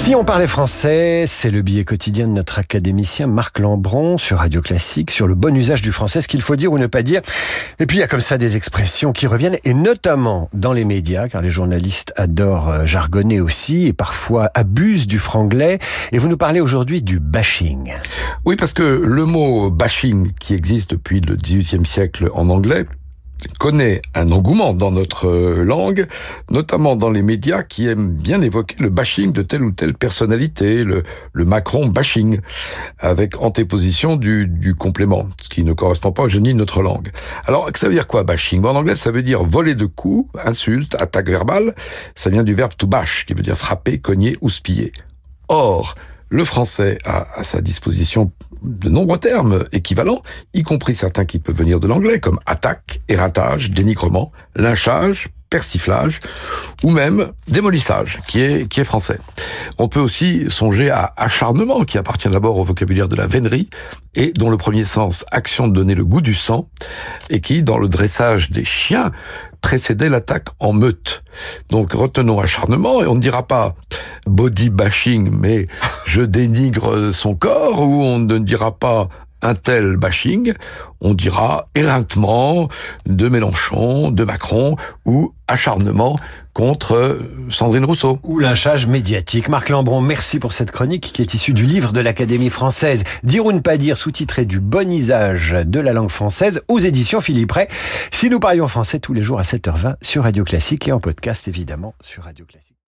Si on parlait français, c'est le billet quotidien de notre académicien Marc Lambron sur Radio Classique, sur le bon usage du français, ce qu'il faut dire ou ne pas dire. Et puis il y a comme ça des expressions qui reviennent, et notamment dans les médias, car les journalistes adorent euh, jargonner aussi, et parfois abusent du franglais. Et vous nous parlez aujourd'hui du bashing. Oui, parce que le mot bashing, qui existe depuis le XVIIIe siècle en anglais, connaît un engouement dans notre euh, langue, notamment dans les médias qui aiment bien évoquer le bashing de telle ou telle personnalité, le, Macron bashing, avec antéposition du, du complément, ce qui ne correspond pas au génie de notre langue. Alors, ça veut dire quoi bashing? En anglais, ça veut dire voler de coups, insulte, attaque verbale. Ça vient du verbe to bash, qui veut dire frapper, cogner ou spiller. Or, le français a à sa disposition de nombreux termes équivalents, y compris certains qui peuvent venir de l'anglais, comme attaque, éreintage, dénigrement, lynchage, persiflage ou même démolissage, qui est, qui est français. On peut aussi songer à acharnement, qui appartient d'abord au vocabulaire de la vénerie et dont le premier sens, action de donner le goût du sang, et qui, dans le dressage des chiens, précédait l'attaque en meute. Donc retenons acharnement et on ne dira pas body bashing, mais je dénigre son corps, ou on ne dira pas un tel bashing, on dira éreintement de Mélenchon, de Macron ou acharnement contre Sandrine Rousseau. Ou lynchage médiatique. Marc Lambron, merci pour cette chronique qui est issue du livre de l'Académie française. Dire ou ne pas dire, sous-titré du bon usage de la langue française aux éditions Philippe Ray. Si nous parlions français tous les jours à 7h20 sur Radio Classique et en podcast évidemment sur Radio Classique.